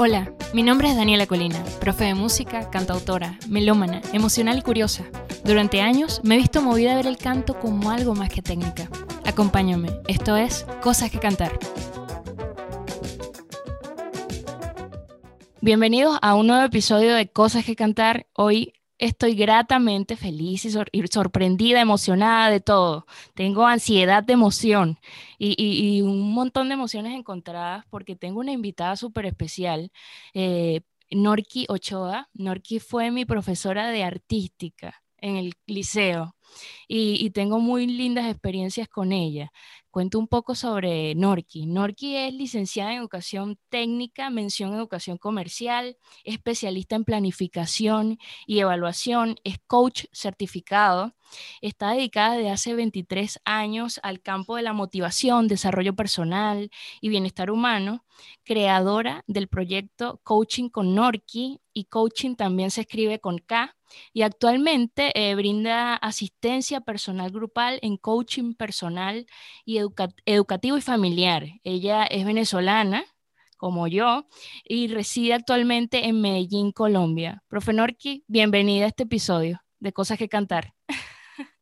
Hola, mi nombre es Daniela Colina, profe de música, cantautora, melómana, emocional y curiosa. Durante años me he visto movida a ver el canto como algo más que técnica. Acompáñame, esto es Cosas que Cantar. Bienvenidos a un nuevo episodio de Cosas que Cantar. Hoy estoy gratamente feliz y, sorprendida, emocionada de todo. Tengo ansiedad de emoción y, un montón de emociones encontradas porque tengo una invitada súper especial, eh, Norki Ochoa. Norki fue mi profesora de artística en el liceo y, tengo muy lindas experiencias con ella. Cuento un poco sobre Norki. Norki es licenciada en Educación Técnica, mención Educación Comercial, especialista en planificación y evaluación, es coach certificado, está dedicada desde hace 23 años al campo de la motivación, desarrollo personal y bienestar humano, creadora del proyecto Coaching con Norki y coaching también se escribe con K y actualmente eh, brinda asistencia personal grupal en coaching personal y educativo y familiar. Ella es venezolana, como yo, y reside actualmente en Medellín, Colombia. Profe Norki, bienvenida a este episodio de Cosas que Cantar.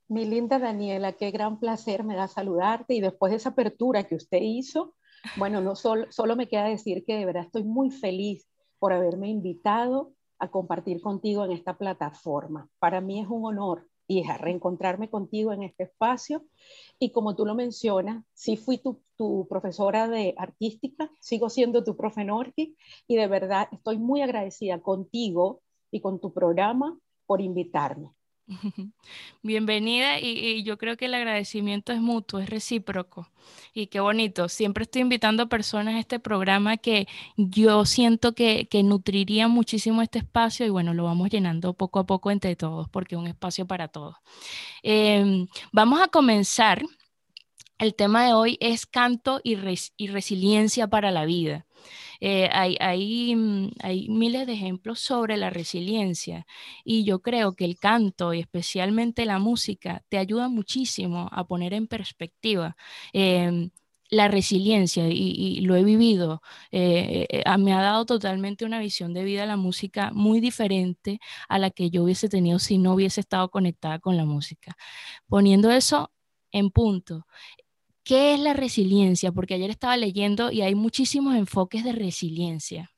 Mi linda Daniela, qué gran placer me da saludarte y después de esa apertura que usted hizo, bueno, no solo, solo me queda decir que de verdad estoy muy feliz por haberme invitado a compartir contigo en esta plataforma. Para mí es un honor, hija, reencontrarme contigo en este espacio. Y como tú lo mencionas, sí fui tu, profesora de artística, sigo siendo tu profe Norki y de verdad estoy muy agradecida contigo y con tu programa por invitarme. Bienvenida y, yo creo que el agradecimiento es mutuo, es recíproco y qué bonito. Siempre estoy invitando personas a este programa que yo siento que, que nutriría muchísimo este espacio y bueno, lo vamos llenando poco a poco entre todos porque es un espacio para todos. Em, vamos a comenzar. El tema de hoy es canto y resiliencia para la vida. Eh, hay, mm, hay, miles de ejemplos sobre la resiliencia y yo creo que el canto y especialmente la música te ayuda muchísimo a poner en perspectiva. Em, la resiliencia y, lo he vivido, eh, eh, me ha dado totalmente una visión de vida la música muy diferente a la que yo hubiese tenido si no hubiese estado conectada con la música. Poniendo eso en punto, ¿Qué es la resiliencia? Porque ayer estaba leyendo y hay muchísimos enfoques de resiliencia.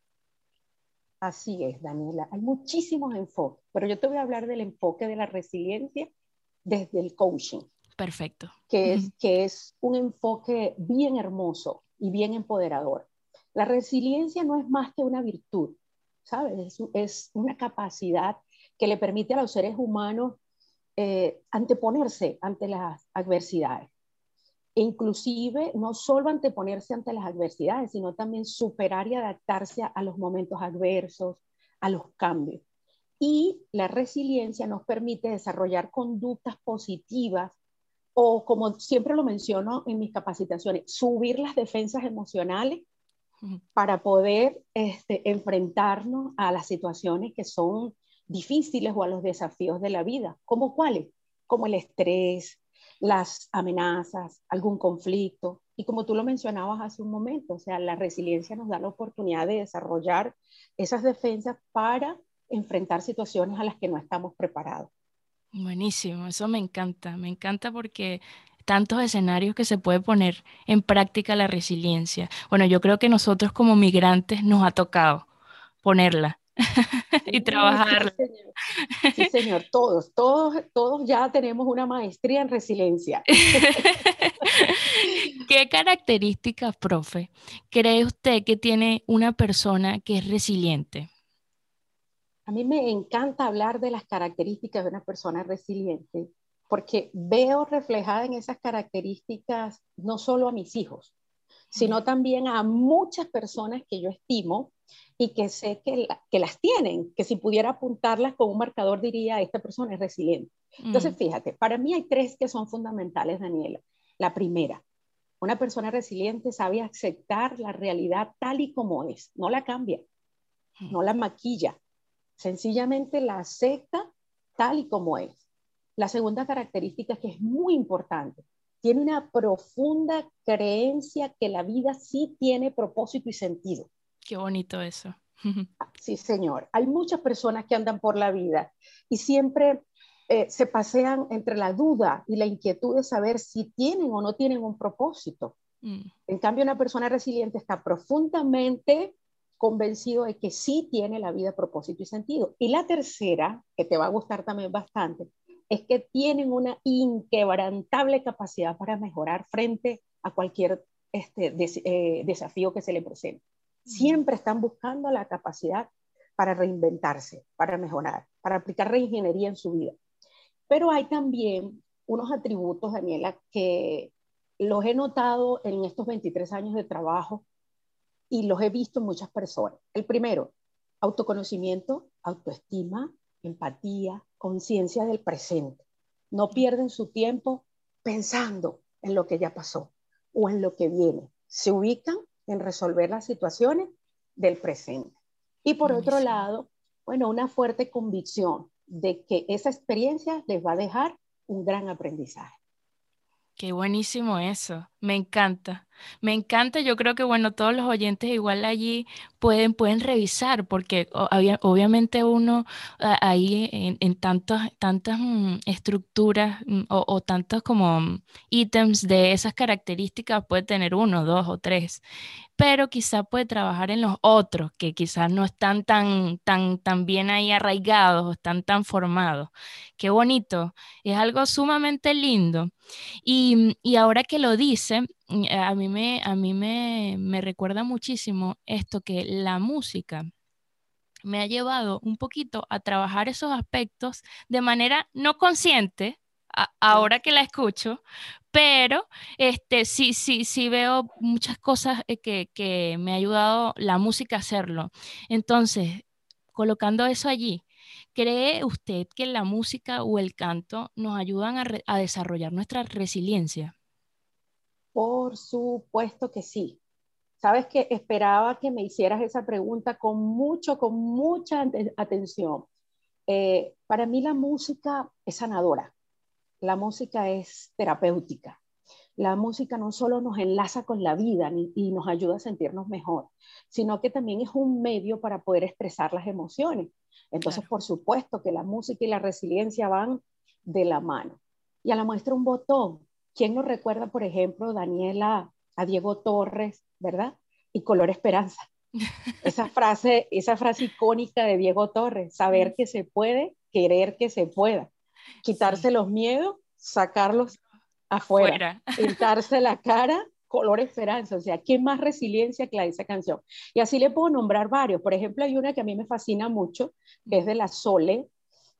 Así es, Daniela, hay muchísimos enfoques, pero yo te voy a hablar del enfoque de la resiliencia desde el coaching. Perfecto. Que es, que es un enfoque bien hermoso y bien empoderador. La resiliencia no es más que una virtud, ¿sabes? Es, es una capacidad que le permite a los seres humanos eh, anteponerse ante las adversidades inclusive no solo anteponerse ante las adversidades, sino también superar y adaptarse a, los momentos adversos, a los cambios. Y la resiliencia nos permite desarrollar conductas positivas o, como siempre lo menciono en mis capacitaciones, subir las defensas emocionales para poder este, enfrentarnos a las situaciones que son difíciles o a los desafíos de la vida, como cuáles, como el estrés, las amenazas, algún conflicto. Y como tú lo mencionabas hace un momento, o sea, la resiliencia nos da la oportunidad de desarrollar esas defensas para enfrentar situaciones a las que no estamos preparados. Buenísimo, eso me encanta, me encanta porque tantos escenarios que se puede poner en práctica la resiliencia. Bueno, yo creo que nosotros como migrantes nos ha tocado ponerla y trabajar. Sí señor. todos, todos, todos ya tenemos una maestría en resiliencia. ¿Qué características, profe, cree usted que tiene una persona que es resiliente? A mí me encanta hablar de las características de una persona resiliente porque veo reflejada en esas características no solo a mis hijos, sino también a muchas personas que yo estimo y que sé que, que las tienen, que si pudiera apuntarlas con un marcador diría, esta persona es resiliente. Entonces, mm. fíjate, para mí hay tres que son fundamentales, Daniela. La primera, una persona resiliente sabe aceptar la realidad tal y como es, no la cambia, mm. no la maquilla, sencillamente la acepta tal y como es. La segunda característica que es muy importante, tiene una profunda creencia que la vida sí tiene propósito y sentido. Qué bonito eso. Sí, señor. Hay muchas personas que andan por la vida y siempre eh, se pasean entre la duda y la inquietud de saber si tienen o no tienen un propósito. Mm. En cambio, una persona resiliente está profundamente convencido de que sí tiene la vida propósito y sentido. Y la tercera, que te va a gustar también bastante, es que tienen una inquebrantable capacidad para mejorar frente a cualquier este, eh, desafío que se le presente. Siempre están buscando la capacidad para reinventarse, para mejorar, para aplicar reingeniería en su vida. Pero hay también unos atributos, Daniela, que los he notado en estos 23 años de trabajo y los he visto en muchas personas. El primero, autoconocimiento, autoestima, empatía, conciencia del presente. No pierden su tiempo pensando en lo que ya pasó o en lo que viene. Se ubican en resolver las situaciones del presente. Y por otro lado, bueno, una fuerte convicción de que esa experiencia les va a dejar un gran aprendizaje. Qué buenísimo eso, me encanta. Me encanta, yo creo que bueno, todos los oyentes igual allí pueden, pueden revisar, porque obviamente uno ahí en, tantas, tantas mm, estructuras mm, o, o, tantos como mm, ítems de esas características puede tener uno, dos o tres, pero quizá puede trabajar en los otros, que quizás no están tan, tan, tan bien ahí arraigados o están tan formados. Qué bonito, es algo sumamente lindo. Y, y ahora que lo dice, Mm, eh, a mí, me, a mí me, me recuerda muchísimo esto que la música me ha llevado un poquito a trabajar esos aspectos de manera no consciente, ahora que la escucho, pero este, sí, sí, sí veo muchas cosas eh, que, que, me ha ayudado la música a hacerlo. Entonces, colocando eso allí, ¿cree usted que la música o el canto nos ayudan a, a desarrollar nuestra resiliencia? Por supuesto que sí. Sabes que esperaba que me hicieras esa pregunta con mucho, con mucha atención. Eh, para mí la música es sanadora, la música es terapéutica. La música no solo nos enlaza con la vida y nos ayuda a sentirnos mejor, sino que también es un medio para poder expresar las emociones. Entonces, por supuesto que la música y la resiliencia van de la mano. Y a la muestra un botón, ¿Quién nos recuerda, por ejemplo, Daniela, a Diego Torres, ¿verdad? Y Color Esperanza. Esa frase, esa frase icónica de Diego Torres, saber que se puede, querer que se pueda, quitarse los miedos, sacarlos afuera, pintarse la cara, color esperanza, o sea, ¿qué más resiliencia que la de esa canción? Y así le puedo nombrar varios, por ejemplo, hay una que a mí me fascina mucho, que es de la Sole,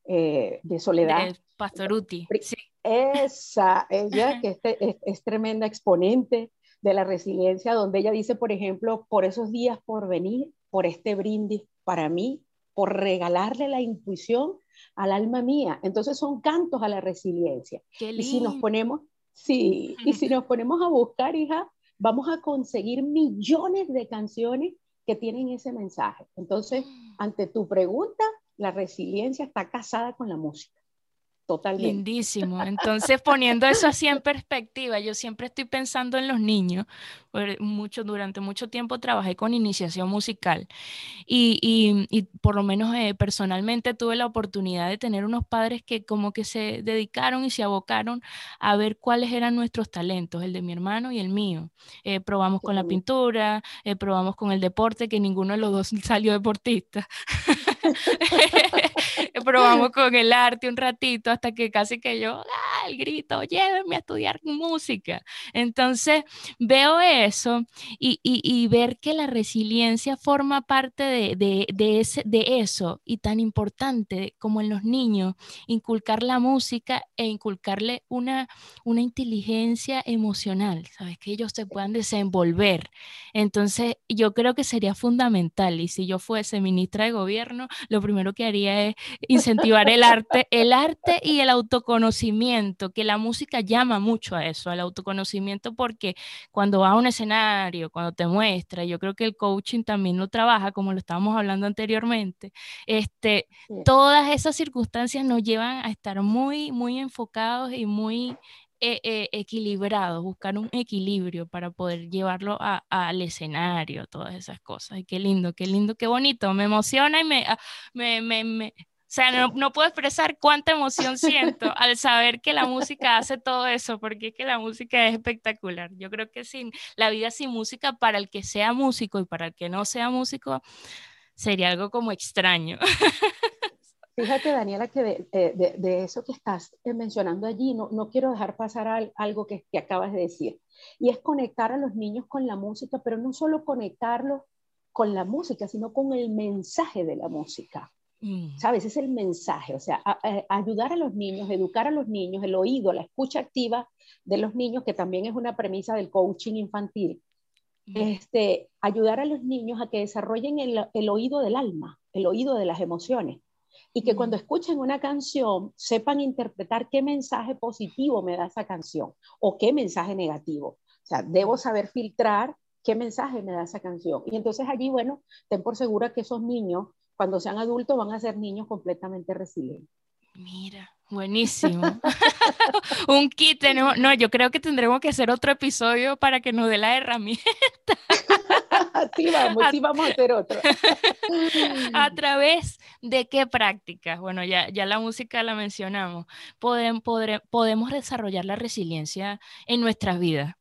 eh, de Soledad. De Pastoruti, sí. Esa, ella que es, es, tremenda exponente de la resiliencia, donde ella dice, por ejemplo, por esos días por venir, por este brindis para mí, por regalarle la intuición al alma mía. Entonces son cantos a la resiliencia. y si nos ponemos, sí, y si nos ponemos a buscar, hija, vamos a conseguir millones de canciones que tienen ese mensaje. Entonces, ante tu pregunta, la resiliencia está casada con la música. Totalmente. Lindísimo. Entonces, poniendo eso así en perspectiva, yo siempre estoy pensando en los niños. Mucho, durante mucho tiempo trabajé con iniciación musical y, y, por lo menos eh, personalmente tuve la oportunidad de tener unos padres que como que se dedicaron y se abocaron a ver cuáles eran nuestros talentos, el de mi hermano y el mío. Eh, probamos con la pintura, eh, probamos con el deporte, que ninguno de los dos salió deportista. probamos con el arte un ratito hasta que casi que yo, ah, el grito, llévenme a estudiar música. Entonces veo eso y, y, ver que la resiliencia forma parte de, de, de, ese, de eso y tan importante como en los niños, inculcar la música e inculcarle una, una inteligencia emocional, ¿sabes? Que ellos se puedan desenvolver. Entonces yo creo que sería fundamental y si yo fuese ministra de gobierno, lo primero que haría es incentivar el arte, el arte y el autoconocimiento, que la música llama mucho a eso, al autoconocimiento, porque cuando vas a un escenario, cuando te muestra, yo creo que el coaching también lo trabaja, como lo estábamos hablando anteriormente, este, todas esas circunstancias nos llevan a estar muy, muy enfocados y muy eh, eh, equilibrados, buscar un equilibrio para poder llevarlo al escenario, todas esas cosas. Y qué lindo, qué lindo, qué bonito, me emociona y me, ah, me, me, me o sea, no, no, puedo expresar cuánta emoción siento al saber que la música hace todo eso, porque es que la música es espectacular. Yo creo que sin la vida sin música, para el que sea músico y para el que no sea músico, sería algo como extraño. Fíjate, Daniela, que de, eso que estás eh, mencionando allí, no, no quiero dejar pasar algo que, que, acabas de decir, y es conectar a los niños con la música, pero no solo conectarlos con la música, sino con el mensaje de la música. Mm. ¿Sabes? Es el mensaje, o sea, ayudar a los niños, educar a los niños, el oído, la escucha activa de los niños, que también es una premisa del coaching infantil. Mm. Este, ayudar a los niños a que desarrollen el, el oído del alma, el oído de las emociones y que cuando escuchen una canción sepan interpretar qué mensaje positivo me da esa canción o qué mensaje negativo. O sea, debo saber filtrar qué mensaje me da esa canción. Y entonces allí, bueno, ten por segura que esos niños, cuando sean adultos, van a ser niños completamente resilientes. Mira, buenísimo. Un kit, no, yo creo que tendremos que hacer otro episodio para que nos dé la herramienta. Sí, vamos, sí vamos a hacer otro. a través de qué prácticas, bueno, ya, ya la música la mencionamos, podemos, podemos desarrollar la resiliencia en nuestras vidas.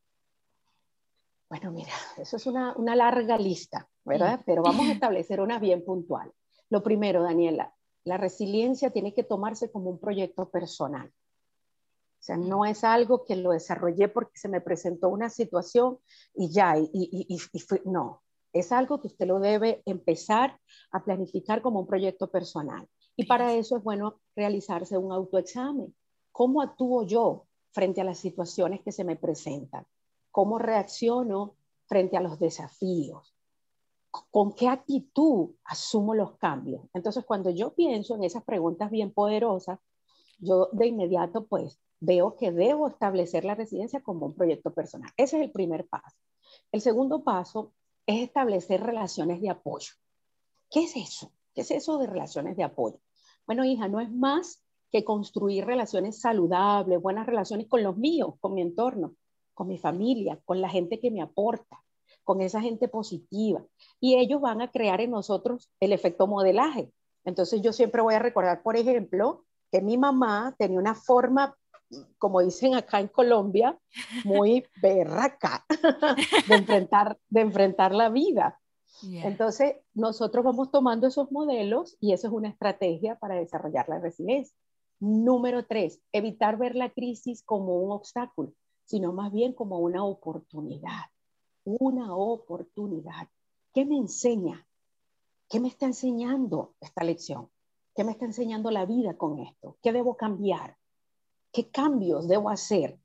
Bueno, mira, eso es una, una larga lista, ¿verdad? Pero vamos a establecer una bien puntual. Lo primero, Daniela, la resiliencia tiene que tomarse como un proyecto personal. O sea, no es algo que lo desarrollé porque se me presentó una situación y ya, y, y, no, es algo que usted lo debe empezar a planificar como un proyecto personal. Y para eso es bueno realizarse un autoexamen. ¿Cómo actúo yo frente a las situaciones que se me presentan? ¿Cómo reacciono frente a los desafíos? ¿Con qué actitud asumo los cambios? Entonces, cuando yo pienso en esas preguntas bien poderosas, yo de inmediato pues veo que debo establecer la residencia como un proyecto personal. Ese es el primer paso. El segundo paso es establecer relaciones de apoyo. ¿Qué es eso? ¿Qué es eso de relaciones de apoyo? Bueno, hija, no es más que construir relaciones saludables, buenas relaciones con los míos, con mi entorno, con mi familia, con la gente que me aporta, con esa gente positiva. Y ellos van a crear en nosotros el efecto modelaje. Entonces yo siempre voy a recordar, por ejemplo, que mi mamá tenía una forma como dicen acá en Colombia, muy berraca de enfrentar, de enfrentar la vida. Entonces, nosotros vamos tomando esos modelos y eso es una estrategia para desarrollar la resiliencia. Número tres, evitar ver la crisis como un obstáculo, sino más bien como una oportunidad. Una oportunidad. ¿Qué me enseña? ¿Qué me está enseñando esta lección? ¿Qué me está enseñando la vida con esto? ¿Qué debo cambiar? ¿Qué cambios debo hacer?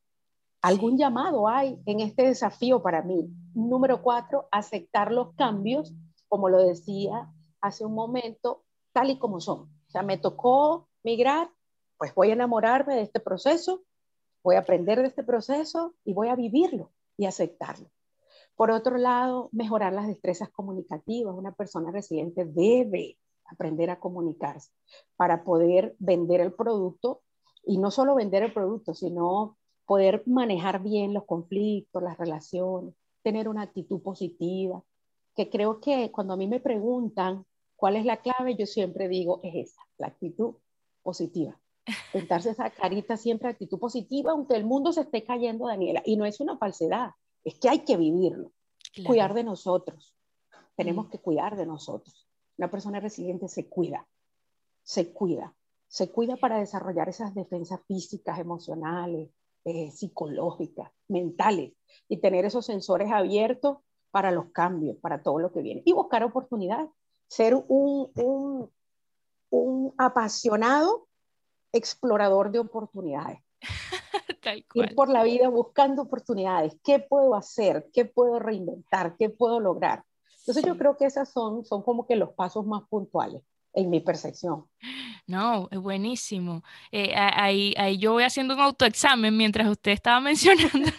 ¿Algún llamado hay en este desafío para mí? Número cuatro, aceptar los cambios, como lo decía hace un momento, tal y como son. O sea, me tocó migrar, pues voy a enamorarme de este proceso, voy a aprender de este proceso y voy a vivirlo y aceptarlo. Por otro lado, mejorar las destrezas comunicativas. Una persona resiliente debe aprender a comunicarse para poder vender el producto y no solo vender el producto, sino poder manejar bien los conflictos, las relaciones, tener una actitud positiva, que creo que cuando a mí me preguntan cuál es la clave, yo siempre digo, es esa, la actitud positiva. Pintarse esa carita siempre actitud positiva, aunque el mundo se esté cayendo, Daniela. Y no es una falsedad, es que hay que vivirlo, cuidar de nosotros. Tenemos mm. que cuidar de nosotros. Una persona resiliente se cuida, se cuida se cuida para desarrollar esas defensas físicas, emocionales, eh, psicológicas, mentales, y tener esos sensores abiertos para los cambios, para todo lo que viene. Y buscar oportunidades, ser un, un, un apasionado explorador de oportunidades. Ir por la vida buscando oportunidades. ¿Qué puedo hacer? ¿Qué puedo reinventar? ¿Qué puedo lograr? Entonces yo creo que esos son, son como que los pasos más puntuales en mi percepción. No, es buenísimo. Eh, ahí, ahí yo voy haciendo un autoexamen mientras usted estaba mencionando.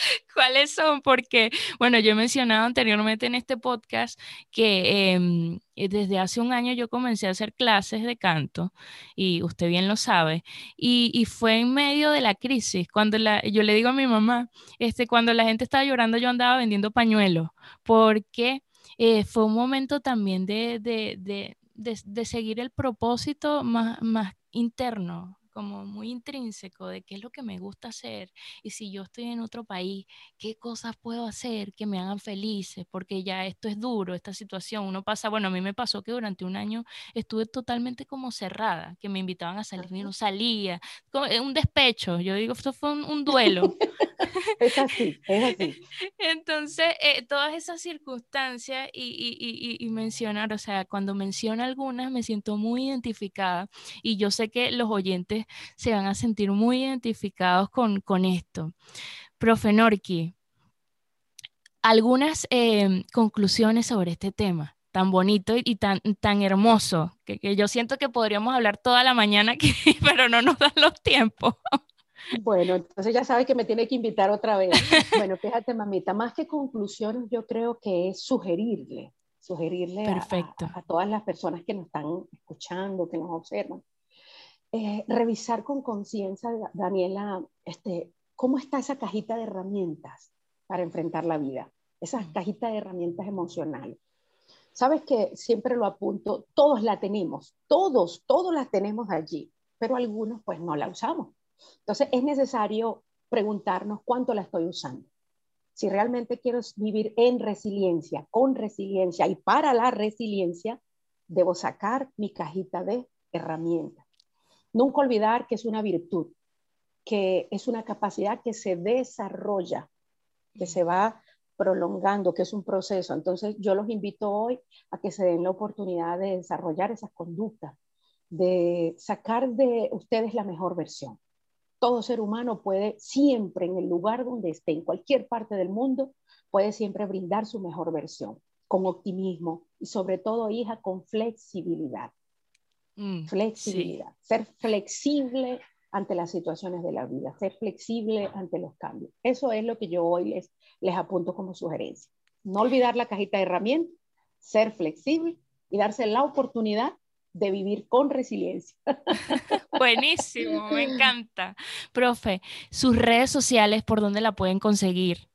¿Cuáles son? Porque, bueno, yo he mencionado anteriormente en este podcast que em, eh, desde hace un año yo comencé a hacer clases de canto y usted bien lo sabe. Y, fue en medio de la crisis, cuando la, yo le digo a mi mamá, este, cuando la gente estaba llorando yo andaba vendiendo pañuelos, porque eh, fue un momento también de, de, de, de seguir el propósito más, más interno, como muy intrínseco de qué es lo que me gusta hacer y si yo estoy en otro país, qué cosas puedo hacer que me hagan felices, porque ya esto es duro, esta situación. Uno pasa, bueno, a mí me pasó que durante un año estuve totalmente como cerrada, que me invitaban a salir y no salía, eh, un despecho. Yo digo, esto fue un, duelo. es así, es así. Entonces, eh, todas esas circunstancias y, y, y, mencionar, o sea, cuando menciono algunas me siento muy identificada y yo sé que los oyentes se van a sentir muy identificados con, con esto. Profe Norki, algunas em, conclusiones sobre este tema tan bonito y tan, tan hermoso, que, que, yo siento que podríamos hablar toda la mañana, aquí, pero no nos dan los tiempos. Bueno, entonces ya sabes que me tiene que invitar otra vez. Bueno, fíjate, mamita, más que conclusiones, yo creo que es sugerirle, sugerirle a, a, todas las personas que nos están escuchando, que nos observan, eh, revisar con conciencia, Daniela, este, cómo está esa cajita de herramientas para enfrentar la vida, esa cajita de herramientas emocionales. Sabes que siempre lo apunto, todos la tenemos, todos, todos la tenemos allí, pero algunos pues no la usamos. Entonces es necesario preguntarnos cuánto la estoy usando. Si realmente quiero vivir en resiliencia, con resiliencia y para la resiliencia, debo sacar mi cajita de herramientas. Nunca olvidar que es una virtud, que es una capacidad que se desarrolla, que se va prolongando, que es un proceso. Entonces yo los invito hoy a que se den la oportunidad de desarrollar esas conductas, de sacar de ustedes la mejor versión. Todo ser humano puede siempre, en el lugar donde esté, en cualquier parte del mundo, puede siempre brindar su mejor versión, con optimismo y sobre todo, hija, con flexibilidad. Mm, flexibilidad, ser flexible ante las situaciones de la vida, ser flexible ante los cambios. Eso es lo que yo hoy les, les apunto como sugerencia. No olvidar la cajita de herramientas, ser flexible y darse la oportunidad de vivir con resiliencia. Buenísimo, me encanta. Profe, sus redes sociales, ¿por dónde la pueden conseguir?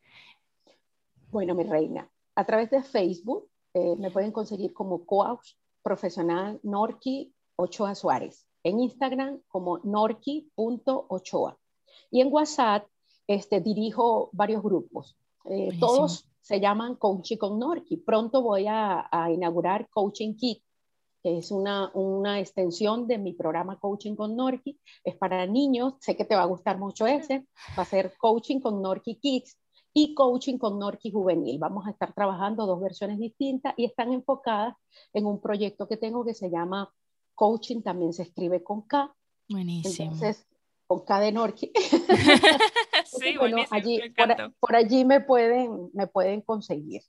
Bueno, mi reina, a través de Facebook eh, me pueden conseguir como coach profesional Norki Ochoa Suárez. En Instagram como norki.ochoa. Y en WhatsApp este, dirijo varios grupos. Eh, todos se llaman Coaching con Norki. Pronto voy a, inaugurar Coaching Kit, que es una, una, extensión de mi programa Coaching con Norki. Es para niños, sé que te va a gustar mucho ese. Va a ser Coaching con Norki Kids y Coaching con Norki Juvenil. Vamos a estar trabajando dos versiones distintas y están enfocadas en un proyecto que tengo que se llama coaching también se escribe con K. Buenísimo. Entonces, con K de Norki. sí, bueno, allí, por, por, allí me pueden, me pueden conseguir.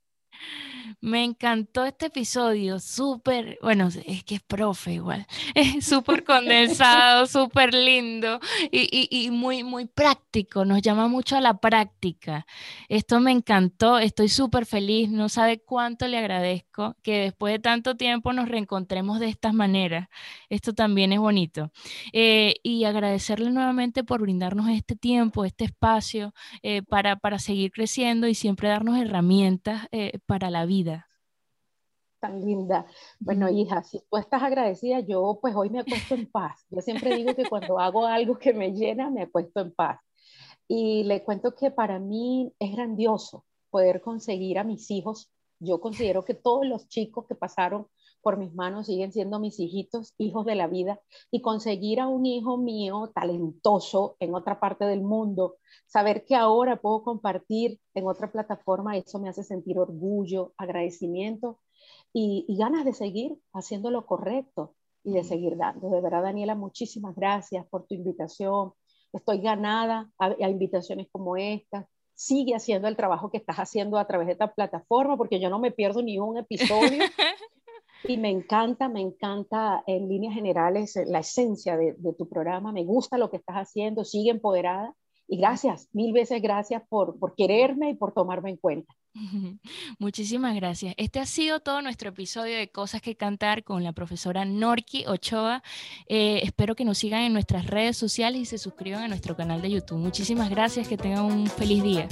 Me encantó este episodio, súper, bueno, es que es profe igual, es súper condensado, súper lindo y, y, muy, muy práctico, nos llama mucho a la práctica. Esto me encantó, estoy súper feliz, no sabe cuánto le agradezco que después de tanto tiempo nos reencontremos de estas maneras. Esto también es bonito. Eh, y agradecerle nuevamente por brindarnos este tiempo, este espacio eh, para, para seguir creciendo y siempre darnos herramientas eh, para la vida. Tan linda. Bueno, hija, si tú estás agradecida, yo pues hoy me acuesto en paz. Yo siempre digo que cuando hago algo que me llena, me acuesto en paz. Y le cuento que para mí es grandioso poder conseguir a mis hijos. Yo considero que todos los chicos que pasaron por mis manos siguen siendo mis hijitos, hijos de la vida, y conseguir a un hijo mío talentoso en otra parte del mundo, saber que ahora puedo compartir en otra plataforma, eso me hace sentir orgullo, agradecimiento y, ganas de seguir haciendo lo correcto y de seguir dando. De verdad, Daniela, muchísimas gracias por tu invitación. Estoy ganada a, a invitaciones como esta sigue haciendo el trabajo que estás haciendo a través de esta plataforma, porque yo no me pierdo ni un episodio. Y me encanta, me encanta en líneas generales la esencia de, tu programa. Me gusta lo que estás haciendo. Sigue empoderada y gracias, mil veces gracias por, por quererme y por tomarme en cuenta. Muchísimas gracias. Este ha sido todo nuestro episodio de Cosas que Cantar con la profesora Norki Ochoa. Eh, espero que nos sigan en nuestras redes sociales y se suscriban a nuestro canal de YouTube. Muchísimas gracias, que tengan un feliz día.